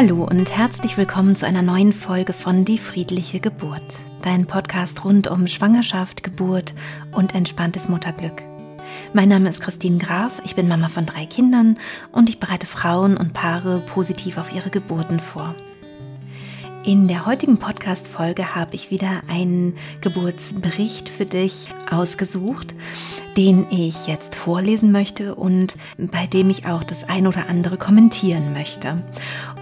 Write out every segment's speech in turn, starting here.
Hallo und herzlich willkommen zu einer neuen Folge von Die friedliche Geburt, dein Podcast rund um Schwangerschaft, Geburt und entspanntes Mutterglück. Mein Name ist Christine Graf, ich bin Mama von drei Kindern und ich bereite Frauen und Paare positiv auf ihre Geburten vor. In der heutigen Podcast-Folge habe ich wieder einen Geburtsbericht für dich ausgesucht den ich jetzt vorlesen möchte und bei dem ich auch das ein oder andere kommentieren möchte.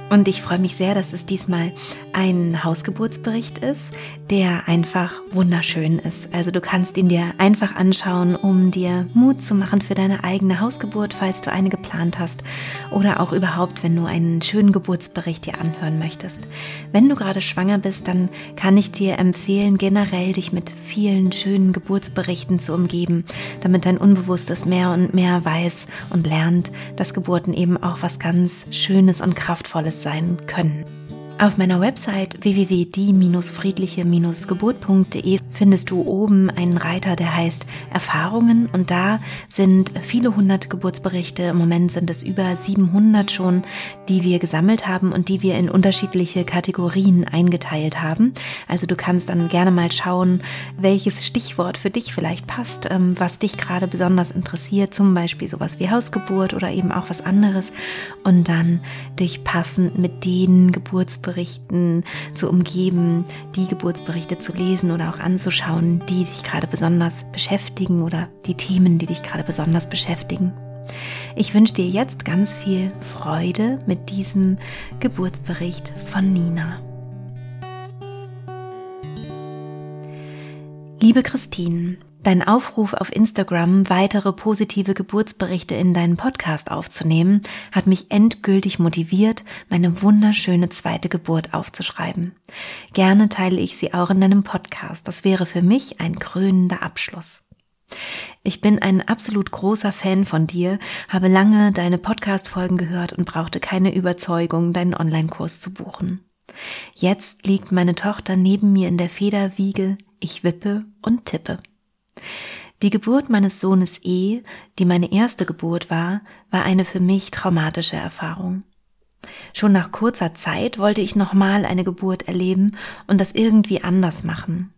Und ich freue mich sehr, dass es diesmal ein Hausgeburtsbericht ist, der einfach wunderschön ist. Also du kannst ihn dir einfach anschauen, um dir Mut zu machen für deine eigene Hausgeburt, falls du eine geplant hast oder auch überhaupt, wenn du einen schönen Geburtsbericht dir anhören möchtest. Wenn du gerade schwanger bist, dann kann ich dir empfehlen, generell dich mit vielen schönen Geburtsberichten zu umgeben, damit dein Unbewusstes mehr und mehr weiß und lernt, dass Geburten eben auch was ganz Schönes und Kraftvolles sein können. Auf meiner Website www.die-friedliche-geburt.de findest du oben einen Reiter, der heißt Erfahrungen und da sind viele hundert Geburtsberichte. Im Moment sind es über 700 schon, die wir gesammelt haben und die wir in unterschiedliche Kategorien eingeteilt haben. Also du kannst dann gerne mal schauen, welches Stichwort für dich vielleicht passt, ähm, was dich gerade besonders interessiert, zum Beispiel sowas wie Hausgeburt oder eben auch was anderes und dann dich passend mit den Geburtsberichten Geburtsberichten zu umgeben, die Geburtsberichte zu lesen oder auch anzuschauen, die dich gerade besonders beschäftigen oder die Themen, die dich gerade besonders beschäftigen. Ich wünsche dir jetzt ganz viel Freude mit diesem Geburtsbericht von Nina. Liebe Christine, Dein Aufruf auf Instagram, weitere positive Geburtsberichte in deinen Podcast aufzunehmen, hat mich endgültig motiviert, meine wunderschöne zweite Geburt aufzuschreiben. Gerne teile ich sie auch in deinem Podcast. Das wäre für mich ein krönender Abschluss. Ich bin ein absolut großer Fan von dir, habe lange deine Podcast-Folgen gehört und brauchte keine Überzeugung, deinen Online-Kurs zu buchen. Jetzt liegt meine Tochter neben mir in der Federwiege, ich wippe und tippe. Die Geburt meines Sohnes E, die meine erste Geburt war, war eine für mich traumatische Erfahrung. Schon nach kurzer Zeit wollte ich nochmal eine Geburt erleben und das irgendwie anders machen.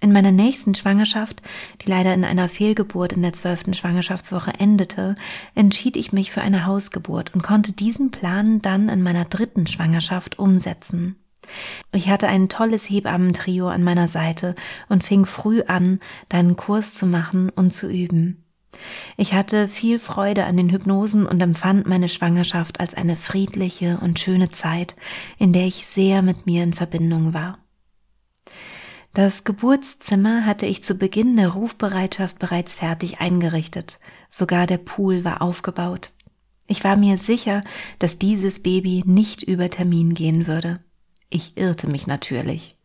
In meiner nächsten Schwangerschaft, die leider in einer Fehlgeburt in der zwölften Schwangerschaftswoche endete, entschied ich mich für eine Hausgeburt und konnte diesen Plan dann in meiner dritten Schwangerschaft umsetzen. Ich hatte ein tolles Hebammentrio an meiner Seite und fing früh an, deinen Kurs zu machen und zu üben. Ich hatte viel Freude an den Hypnosen und empfand meine Schwangerschaft als eine friedliche und schöne Zeit, in der ich sehr mit mir in Verbindung war. Das Geburtszimmer hatte ich zu Beginn der Rufbereitschaft bereits fertig eingerichtet, sogar der Pool war aufgebaut. Ich war mir sicher, dass dieses Baby nicht über Termin gehen würde. Ich irrte mich natürlich.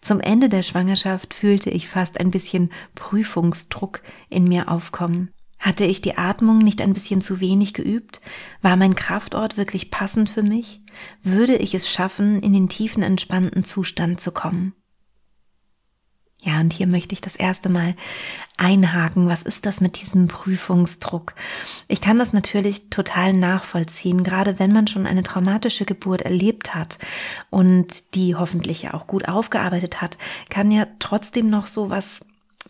Zum Ende der Schwangerschaft fühlte ich fast ein bisschen Prüfungsdruck in mir aufkommen. Hatte ich die Atmung nicht ein bisschen zu wenig geübt? War mein Kraftort wirklich passend für mich? Würde ich es schaffen, in den tiefen entspannten Zustand zu kommen? Ja, und hier möchte ich das erste Mal einhaken. Was ist das mit diesem Prüfungsdruck? Ich kann das natürlich total nachvollziehen, gerade wenn man schon eine traumatische Geburt erlebt hat und die hoffentlich ja auch gut aufgearbeitet hat, kann ja trotzdem noch so was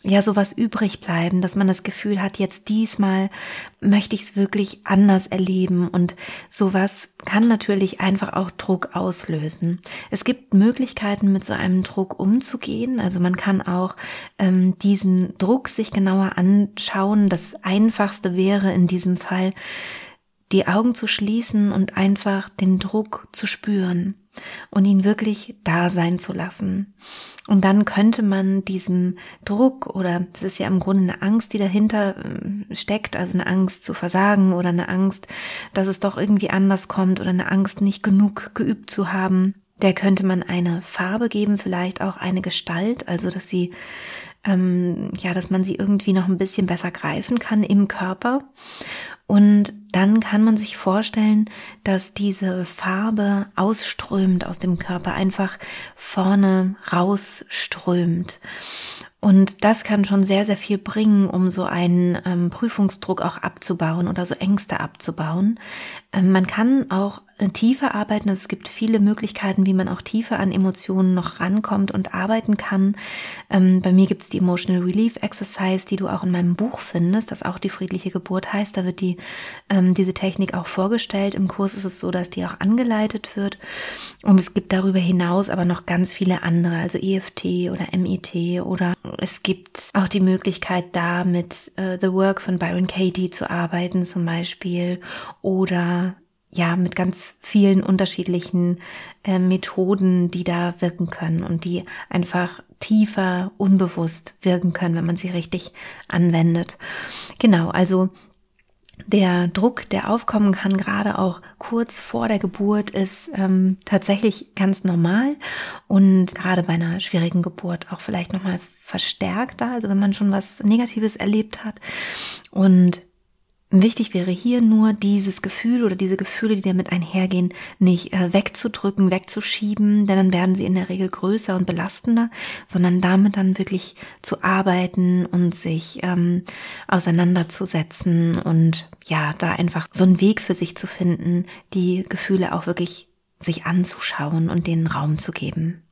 ja sowas übrig bleiben, dass man das Gefühl hat, jetzt diesmal möchte ich es wirklich anders erleben und sowas kann natürlich einfach auch Druck auslösen. Es gibt Möglichkeiten, mit so einem Druck umzugehen. Also man kann auch ähm, diesen Druck sich genauer anschauen. Das Einfachste wäre in diesem Fall, die Augen zu schließen und einfach den Druck zu spüren und ihn wirklich da sein zu lassen. Und dann könnte man diesem Druck oder das ist ja im Grunde eine Angst, die dahinter ähm, steckt, also eine Angst zu versagen oder eine Angst, dass es doch irgendwie anders kommt oder eine Angst, nicht genug geübt zu haben. Der könnte man eine Farbe geben, vielleicht auch eine Gestalt, also dass sie ähm, ja, dass man sie irgendwie noch ein bisschen besser greifen kann im Körper. Und dann kann man sich vorstellen, dass diese Farbe ausströmt aus dem Körper, einfach vorne rausströmt. Und das kann schon sehr, sehr viel bringen, um so einen ähm, Prüfungsdruck auch abzubauen oder so Ängste abzubauen. Ähm, man kann auch äh, tiefer arbeiten. Also es gibt viele Möglichkeiten, wie man auch tiefer an Emotionen noch rankommt und arbeiten kann. Ähm, bei mir gibt es die Emotional Relief Exercise, die du auch in meinem Buch findest, das auch die friedliche Geburt heißt. Da wird die, ähm, diese Technik auch vorgestellt. Im Kurs ist es so, dass die auch angeleitet wird. Und es gibt darüber hinaus aber noch ganz viele andere, also EFT oder MIT oder es gibt auch die Möglichkeit, da mit äh, The Work von Byron Katie zu arbeiten zum Beispiel oder ja, mit ganz vielen unterschiedlichen äh, Methoden, die da wirken können und die einfach tiefer, unbewusst wirken können, wenn man sie richtig anwendet. Genau, also der Druck, der aufkommen kann, gerade auch kurz vor der Geburt, ist ähm, tatsächlich ganz normal und gerade bei einer schwierigen Geburt auch vielleicht nochmal verstärkter, also wenn man schon was Negatives erlebt hat. Und Wichtig wäre hier nur dieses Gefühl oder diese Gefühle, die damit einhergehen, nicht äh, wegzudrücken, wegzuschieben, denn dann werden sie in der Regel größer und belastender, sondern damit dann wirklich zu arbeiten und sich ähm, auseinanderzusetzen und ja, da einfach so einen Weg für sich zu finden, die Gefühle auch wirklich sich anzuschauen und denen Raum zu geben.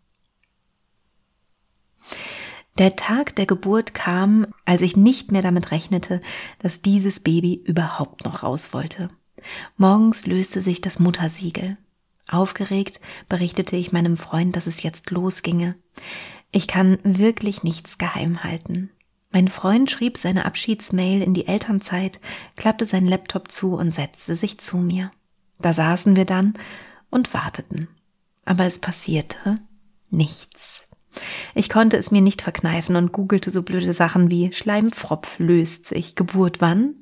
Der Tag der Geburt kam, als ich nicht mehr damit rechnete, dass dieses Baby überhaupt noch raus wollte. Morgens löste sich das Muttersiegel. Aufgeregt berichtete ich meinem Freund, dass es jetzt losginge. Ich kann wirklich nichts geheim halten. Mein Freund schrieb seine Abschiedsmail in die Elternzeit, klappte seinen Laptop zu und setzte sich zu mir. Da saßen wir dann und warteten. Aber es passierte nichts. Ich konnte es mir nicht verkneifen und googelte so blöde Sachen wie Schleimpfropf löst sich, Geburt wann?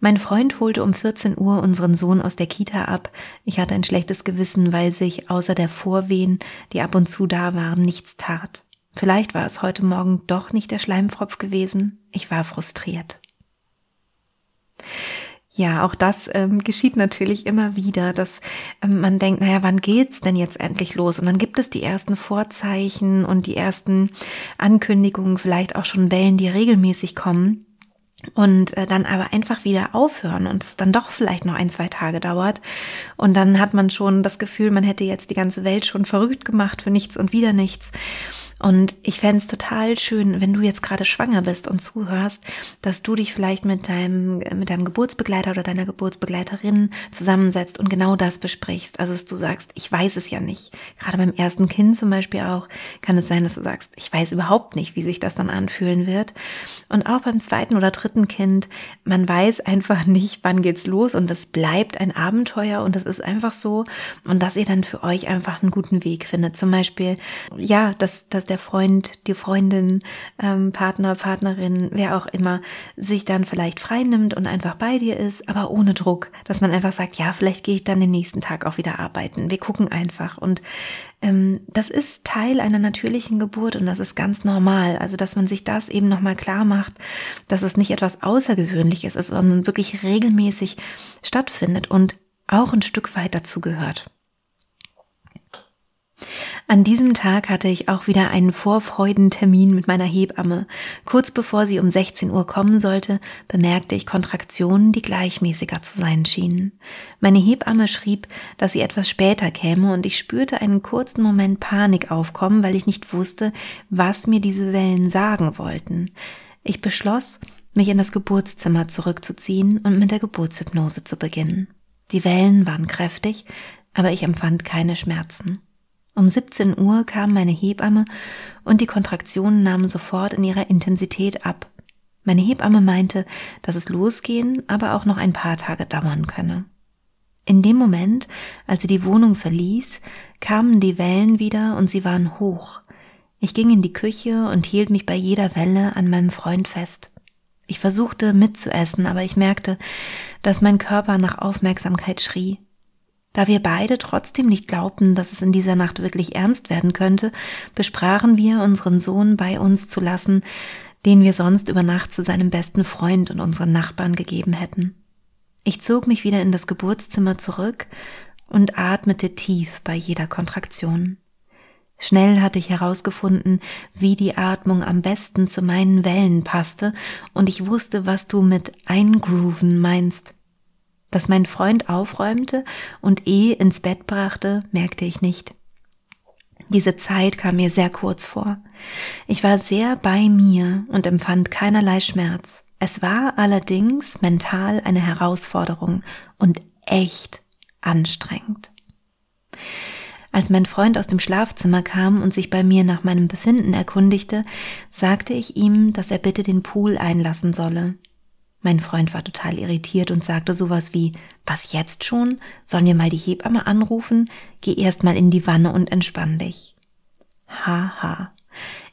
Mein Freund holte um 14 Uhr unseren Sohn aus der Kita ab. Ich hatte ein schlechtes Gewissen, weil sich außer der Vorwehen, die ab und zu da waren, nichts tat. Vielleicht war es heute Morgen doch nicht der Schleimpfropf gewesen. Ich war frustriert. Ja, auch das ähm, geschieht natürlich immer wieder, dass ähm, man denkt, naja, wann geht's denn jetzt endlich los? Und dann gibt es die ersten Vorzeichen und die ersten Ankündigungen, vielleicht auch schon Wellen, die regelmäßig kommen und äh, dann aber einfach wieder aufhören und es dann doch vielleicht noch ein, zwei Tage dauert. Und dann hat man schon das Gefühl, man hätte jetzt die ganze Welt schon verrückt gemacht für nichts und wieder nichts. Und ich fände es total schön, wenn du jetzt gerade schwanger bist und zuhörst, dass du dich vielleicht mit deinem, mit deinem Geburtsbegleiter oder deiner Geburtsbegleiterin zusammensetzt und genau das besprichst. Also dass du sagst, ich weiß es ja nicht. Gerade beim ersten Kind zum Beispiel auch kann es sein, dass du sagst, ich weiß überhaupt nicht, wie sich das dann anfühlen wird. Und auch beim zweiten oder dritten Kind, man weiß einfach nicht, wann geht's los und es bleibt ein Abenteuer und das ist einfach so. Und dass ihr dann für euch einfach einen guten Weg findet. Zum Beispiel, ja, dass, dass der Freund, die Freundin, ähm, Partner, Partnerin, wer auch immer, sich dann vielleicht frei nimmt und einfach bei dir ist, aber ohne Druck, dass man einfach sagt, ja, vielleicht gehe ich dann den nächsten Tag auch wieder arbeiten. Wir gucken einfach und ähm, das ist Teil einer natürlichen Geburt und das ist ganz normal. Also, dass man sich das eben nochmal klar macht, dass es nicht etwas Außergewöhnliches ist, sondern wirklich regelmäßig stattfindet und auch ein Stück weit dazu gehört. An diesem Tag hatte ich auch wieder einen Vorfreudentermin mit meiner Hebamme. Kurz bevor sie um 16 Uhr kommen sollte, bemerkte ich Kontraktionen, die gleichmäßiger zu sein schienen. Meine Hebamme schrieb, dass sie etwas später käme und ich spürte einen kurzen Moment Panik aufkommen, weil ich nicht wusste, was mir diese Wellen sagen wollten. Ich beschloss, mich in das Geburtszimmer zurückzuziehen und mit der Geburtshypnose zu beginnen. Die Wellen waren kräftig, aber ich empfand keine Schmerzen. Um 17 Uhr kam meine Hebamme und die Kontraktionen nahmen sofort in ihrer Intensität ab. Meine Hebamme meinte, dass es losgehen, aber auch noch ein paar Tage dauern könne. In dem Moment, als sie die Wohnung verließ, kamen die Wellen wieder und sie waren hoch. Ich ging in die Küche und hielt mich bei jeder Welle an meinem Freund fest. Ich versuchte mitzuessen, aber ich merkte, dass mein Körper nach Aufmerksamkeit schrie. Da wir beide trotzdem nicht glaubten, dass es in dieser Nacht wirklich ernst werden könnte, besprachen wir, unseren Sohn bei uns zu lassen, den wir sonst über Nacht zu seinem besten Freund und unseren Nachbarn gegeben hätten. Ich zog mich wieder in das Geburtszimmer zurück und atmete tief bei jeder Kontraktion. Schnell hatte ich herausgefunden, wie die Atmung am besten zu meinen Wellen passte, und ich wusste, was du mit eingrooven meinst. Dass mein Freund aufräumte und eh ins Bett brachte, merkte ich nicht. Diese Zeit kam mir sehr kurz vor. Ich war sehr bei mir und empfand keinerlei Schmerz. Es war allerdings mental eine Herausforderung und echt anstrengend. Als mein Freund aus dem Schlafzimmer kam und sich bei mir nach meinem Befinden erkundigte, sagte ich ihm, dass er bitte den Pool einlassen solle. Mein Freund war total irritiert und sagte sowas wie, was jetzt schon? Sollen wir mal die Hebamme anrufen? Geh erst mal in die Wanne und entspann dich. Haha. Ha.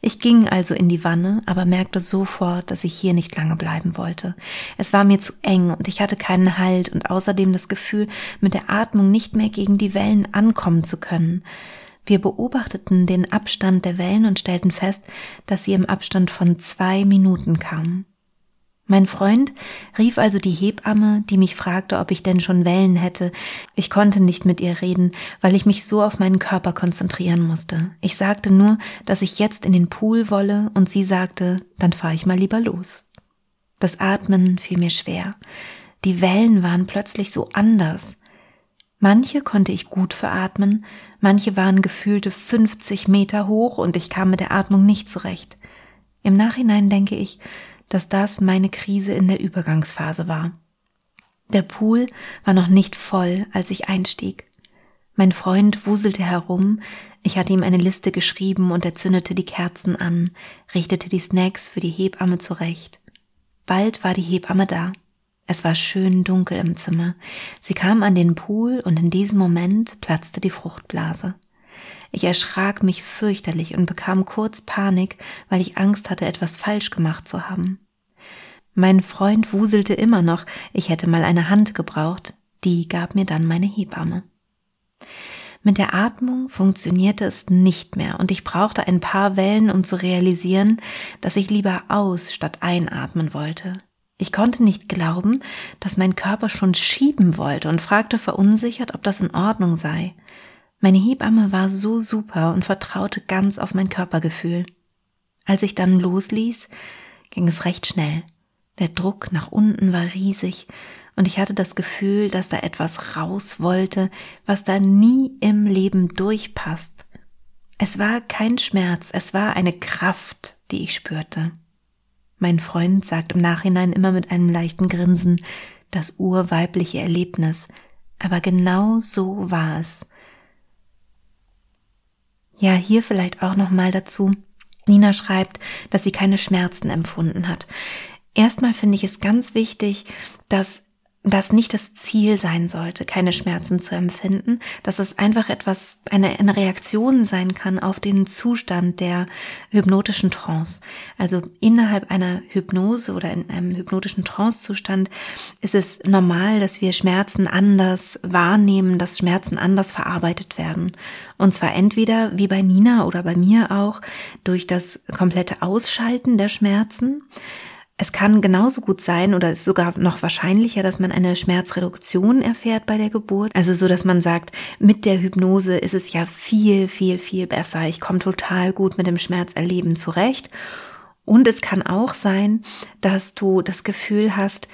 Ich ging also in die Wanne, aber merkte sofort, dass ich hier nicht lange bleiben wollte. Es war mir zu eng und ich hatte keinen Halt und außerdem das Gefühl, mit der Atmung nicht mehr gegen die Wellen ankommen zu können. Wir beobachteten den Abstand der Wellen und stellten fest, dass sie im Abstand von zwei Minuten kamen. Mein Freund rief also die Hebamme, die mich fragte, ob ich denn schon Wellen hätte. Ich konnte nicht mit ihr reden, weil ich mich so auf meinen Körper konzentrieren musste. Ich sagte nur, dass ich jetzt in den Pool wolle, und sie sagte, dann fahre ich mal lieber los. Das Atmen fiel mir schwer. Die Wellen waren plötzlich so anders. Manche konnte ich gut veratmen, manche waren gefühlte 50 Meter hoch und ich kam mit der Atmung nicht zurecht. Im Nachhinein denke ich, dass das meine Krise in der Übergangsphase war. Der Pool war noch nicht voll, als ich einstieg. Mein Freund wuselte herum, ich hatte ihm eine Liste geschrieben und er zündete die Kerzen an, richtete die Snacks für die Hebamme zurecht. Bald war die Hebamme da. Es war schön dunkel im Zimmer. Sie kam an den Pool und in diesem Moment platzte die Fruchtblase. Ich erschrak mich fürchterlich und bekam kurz Panik, weil ich Angst hatte, etwas falsch gemacht zu haben. Mein Freund wuselte immer noch, ich hätte mal eine Hand gebraucht, die gab mir dann meine Hebamme. Mit der Atmung funktionierte es nicht mehr und ich brauchte ein paar Wellen, um zu realisieren, dass ich lieber aus statt einatmen wollte. Ich konnte nicht glauben, dass mein Körper schon schieben wollte und fragte verunsichert, ob das in Ordnung sei. Meine Hebamme war so super und vertraute ganz auf mein Körpergefühl. Als ich dann losließ, ging es recht schnell. Der Druck nach unten war riesig und ich hatte das Gefühl, dass da etwas raus wollte, was da nie im Leben durchpasst. Es war kein Schmerz, es war eine Kraft, die ich spürte. Mein Freund sagt im Nachhinein immer mit einem leichten Grinsen, das urweibliche Erlebnis, aber genau so war es. Ja, hier vielleicht auch noch mal dazu. Nina schreibt, dass sie keine Schmerzen empfunden hat. Erstmal finde ich es ganz wichtig, dass das nicht das Ziel sein sollte, keine Schmerzen zu empfinden, dass es einfach etwas, eine, eine Reaktion sein kann auf den Zustand der hypnotischen Trance. Also innerhalb einer Hypnose oder in einem hypnotischen Trancezustand ist es normal, dass wir Schmerzen anders wahrnehmen, dass Schmerzen anders verarbeitet werden. Und zwar entweder, wie bei Nina oder bei mir auch, durch das komplette Ausschalten der Schmerzen, es kann genauso gut sein oder ist sogar noch wahrscheinlicher, dass man eine Schmerzreduktion erfährt bei der Geburt. Also so, dass man sagt, mit der Hypnose ist es ja viel, viel, viel besser. Ich komme total gut mit dem Schmerzerleben zurecht. Und es kann auch sein, dass du das Gefühl hast,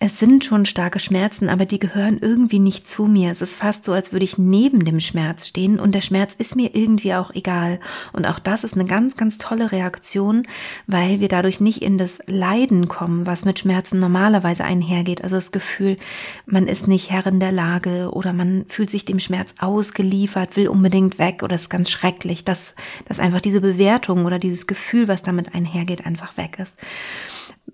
es sind schon starke Schmerzen, aber die gehören irgendwie nicht zu mir. Es ist fast so, als würde ich neben dem Schmerz stehen und der Schmerz ist mir irgendwie auch egal. Und auch das ist eine ganz, ganz tolle Reaktion, weil wir dadurch nicht in das Leiden kommen, was mit Schmerzen normalerweise einhergeht. Also das Gefühl, man ist nicht Herrin der Lage oder man fühlt sich dem Schmerz ausgeliefert, will unbedingt weg oder ist ganz schrecklich, dass, dass einfach diese Bewertung oder dieses Gefühl, was damit einhergeht, einfach weg ist.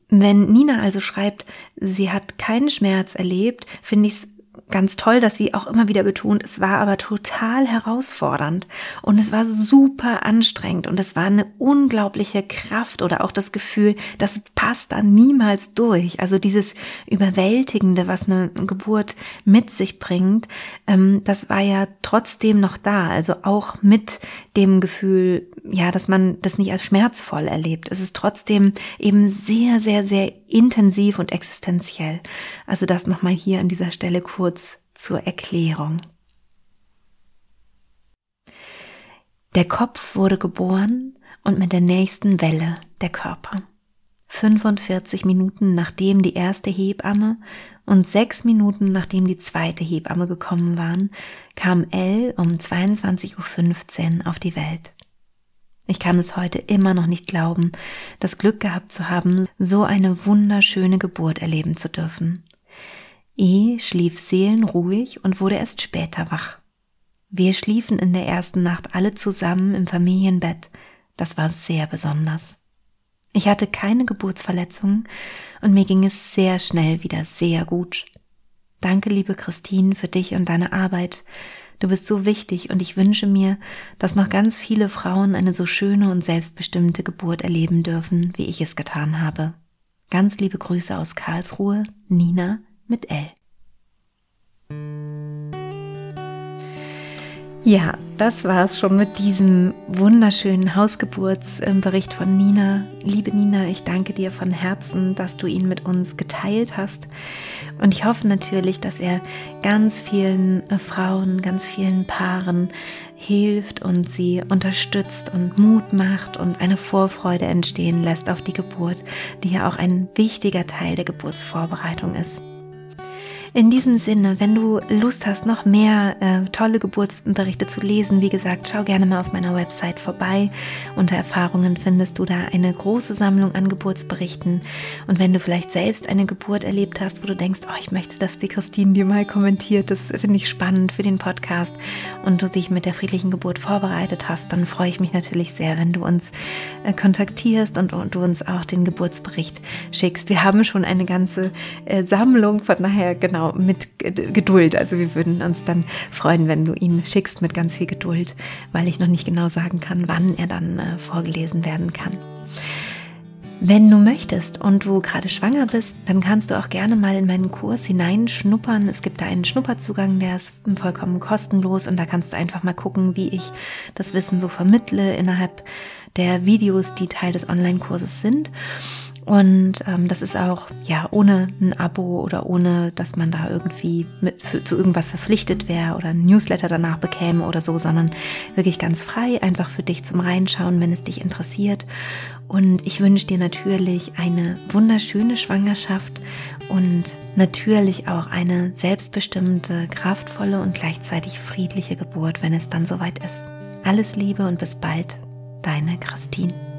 Wenn Nina also schreibt, sie hat keinen Schmerz erlebt, finde ich es ganz toll, dass sie auch immer wieder betont, es war aber total herausfordernd und es war super anstrengend und es war eine unglaubliche Kraft oder auch das Gefühl, das passt da niemals durch. Also dieses Überwältigende, was eine Geburt mit sich bringt, ähm, das war ja trotzdem noch da. Also auch mit dem Gefühl, ja, dass man das nicht als schmerzvoll erlebt. Es ist trotzdem eben sehr, sehr, sehr intensiv und existenziell. Also das nochmal hier an dieser Stelle kurz zur Erklärung. Der Kopf wurde geboren und mit der nächsten Welle der Körper. 45 Minuten nachdem die erste Hebamme Und sechs Minuten nachdem die zweite Hebamme gekommen waren, kam Elle um 22.15 Uhr auf die Welt. Ich kann es heute immer noch nicht glauben, das Glück gehabt zu haben, so eine wunderschöne Geburt erleben zu dürfen. E schlief seelenruhig und wurde erst später wach. Wir schliefen in der ersten Nacht alle zusammen im Familienbett. Das war sehr besonders. Ich hatte keine Geburtsverletzungen und mir ging es sehr schnell wieder sehr gut. Danke, liebe Christine, für dich und deine Arbeit. Du bist so wichtig und ich wünsche mir, dass noch ganz viele Frauen eine so schöne und selbstbestimmte Geburt erleben dürfen, wie ich es getan habe. Ganz liebe Grüße aus Karlsruhe, Nina mit L. Ja, das war es schon mit diesem wunderschönen Hausgeburtsbericht von Nina. Liebe Nina, ich danke dir von Herzen, dass du ihn mit uns geteilt hast. Und ich hoffe natürlich, dass er ganz vielen äh, Frauen, ganz vielen Paaren hilft und sie unterstützt und Mut macht und eine Vorfreude entstehen lässt auf die Geburt, die ja auch ein wichtiger Teil der Geburtsvorbereitung ist. In diesem Sinne, wenn du Lust hast, noch mehr äh, tolle Geburtsberichte zu lesen, wie gesagt, schau gerne mal auf meiner Website vorbei. Unter Erfahrungen findest du da eine große Sammlung an Geburtsberichten. Und wenn du vielleicht selbst eine Geburt erlebt hast, wo du denkst, oh, ich möchte, dass die Christine dir mal kommentiert, das finde ich spannend für den Podcast und du dich mit der friedlichen Geburt vorbereitet hast, dann freue ich mich natürlich sehr, wenn du uns äh, kontaktierst und, und, du uns auch den Geburtsbericht schickst. Wir haben schon eine ganze äh, Sammlung, von daher genau genau, mit Geduld. Also wir würden uns dann freuen, wenn du ihn schickst mit ganz viel Geduld, weil ich noch nicht genau sagen kann, wann er dann äh, vorgelesen werden kann. Wenn du möchtest und du gerade schwanger bist, dann kannst du auch gerne mal in meinen Kurs hineinschnuppern. Es gibt da einen Schnupperzugang, der ist vollkommen kostenlos und da kannst du einfach mal gucken, wie ich das Wissen so vermittle innerhalb der Videos, die Teil des Online-Kurses sind. Und ähm, das ist auch ja ohne ein Abo oder ohne, dass man da irgendwie mit, für, zu irgendwas verpflichtet wäre oder ein Newsletter danach bekäme oder so, sondern wirklich ganz frei, einfach für dich zum Reinschauen, wenn es dich interessiert. Und ich wünsche dir natürlich eine wunderschöne Schwangerschaft und natürlich auch eine selbstbestimmte, kraftvolle und gleichzeitig friedliche Geburt, wenn es dann soweit ist. Alles Liebe und bis bald, deine Christine.